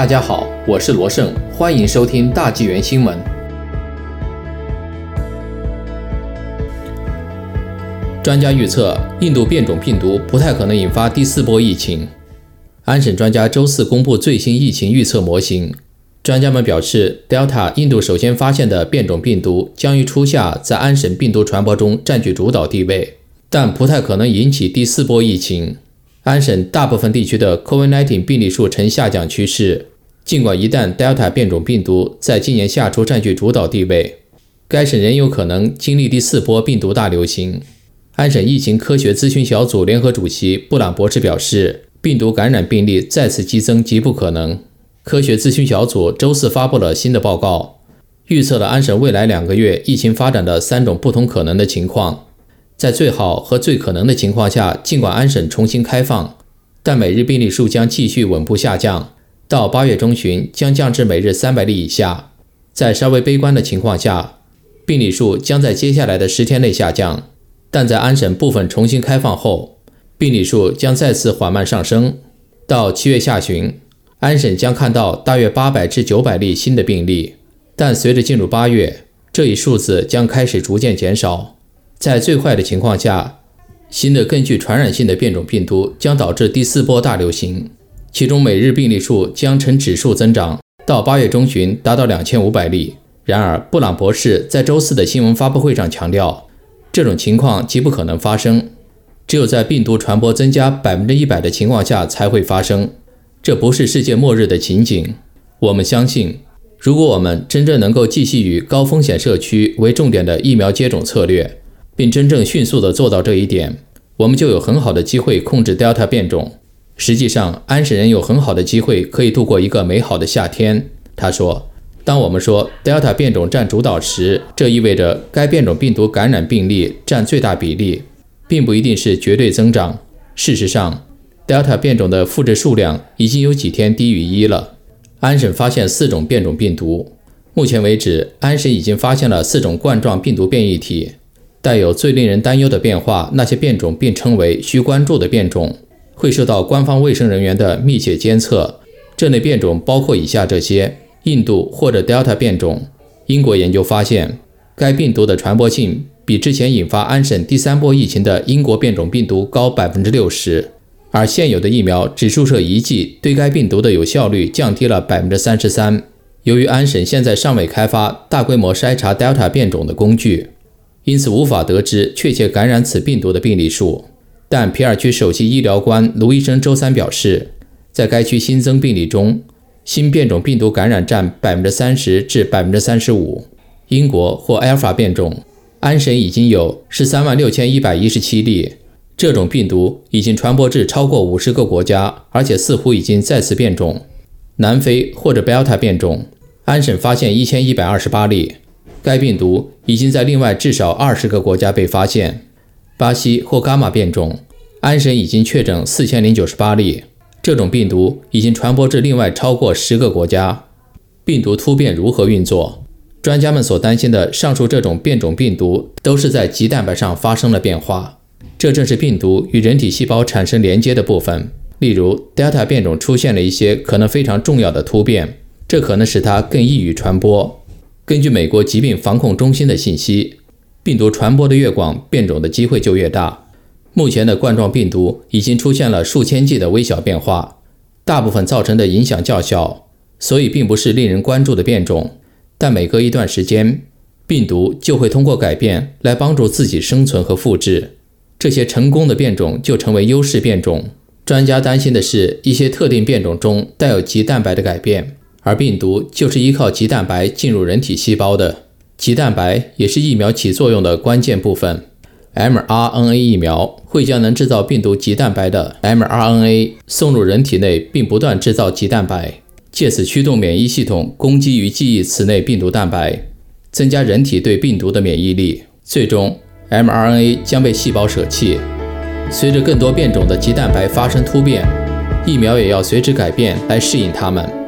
大家好，我是罗胜，欢迎收听大纪元新闻。专家预测，印度变种病毒不太可能引发第四波疫情。安省专家周四公布最新疫情预测模型，专家们表示，Delta 印度首先发现的变种病毒将于初夏在安省病毒传播中占据主导地位，但不太可能引起第四波疫情。安省大部分地区的 COVID-19 病例数呈下降趋势。尽管一旦 Delta 变种病毒在今年夏初占据主导地位，该省仍有可能经历第四波病毒大流行。安省疫情科学咨询小组联合主席布朗博士表示，病毒感染病例再次激增极不可能。科学咨询小组周四发布了新的报告，预测了安省未来两个月疫情发展的三种不同可能的情况。在最好和最可能的情况下，尽管安省重新开放，但每日病例数将继续稳步下降，到八月中旬将降至每日三百例以下。在稍微悲观的情况下，病例数将在接下来的十天内下降，但在安省部分重新开放后，病例数将再次缓慢上升。到七月下旬，安省将看到大约八百至九百例新的病例，但随着进入八月，这一数字将开始逐渐减少。在最坏的情况下，新的更具传染性的变种病毒将导致第四波大流行，其中每日病例数将呈指数增长，到八月中旬达到两千五百例。然而，布朗博士在周四的新闻发布会上强调，这种情况极不可能发生，只有在病毒传播增加百分之一百的情况下才会发生。这不是世界末日的情景。我们相信，如果我们真正能够继续以高风险社区为重点的疫苗接种策略，并真正迅速地做到这一点，我们就有很好的机会控制 Delta 变种。实际上，安省人有很好的机会可以度过一个美好的夏天。他说：“当我们说 Delta 变种占主导时，这意味着该变种病毒感染病例占最大比例，并不一定是绝对增长。事实上，Delta 变种的复制数量已经有几天低于一了。安省发现四种变种病毒，目前为止，安省已经发现了四种冠状病毒变异体。”带有最令人担忧的变化，那些变种并称为需关注的变种，会受到官方卫生人员的密切监测。这类变种包括以下这些：印度或者 Delta 变种。英国研究发现，该病毒的传播性比之前引发安省第三波疫情的英国变种病毒高百分之六十，而现有的疫苗只注射一剂，对该病毒的有效率降低了百分之三十三。由于安省现在尚未开发大规模筛查 Delta 变种的工具。因此无法得知确切感染此病毒的病例数，但皮尔区首席医疗官卢医生周三表示，在该区新增病例中，新变种病毒感染占百分之三十至百分之三十五。英国或阿尔法变种，安省已经有十三万六千一百一十七例，这种病毒已经传播至超过五十个国家，而且似乎已经再次变种。南非或者贝塔变种，安省发现一千一百二十八例。该病毒已经在另外至少二十个国家被发现。巴西或伽马变种，安省已经确诊四千零九十八例。这种病毒已经传播至另外超过十个国家。病毒突变如何运作？专家们所担心的上述这种变种病毒都是在棘蛋白上发生了变化，这正是病毒与人体细胞产生连接的部分。例如，Delta 变种出现了一些可能非常重要的突变，这可能使它更易于传播。根据美国疾病防控中心的信息，病毒传播的越广，变种的机会就越大。目前的冠状病毒已经出现了数千剂的微小变化，大部分造成的影响较小，所以并不是令人关注的变种。但每隔一段时间，病毒就会通过改变来帮助自己生存和复制。这些成功的变种就成为优势变种。专家担心的是一些特定变种中带有棘蛋白的改变。而病毒就是依靠棘蛋白进入人体细胞的，棘蛋白也是疫苗起作用的关键部分。mRNA 疫苗会将能制造病毒棘蛋白的 mRNA 送入人体内，并不断制造棘蛋白，借此驱动免疫系统攻击与记忆此类病毒蛋白，增加人体对病毒的免疫力。最终，mRNA 将被细胞舍弃。随着更多变种的棘蛋白发生突变，疫苗也要随之改变来适应它们。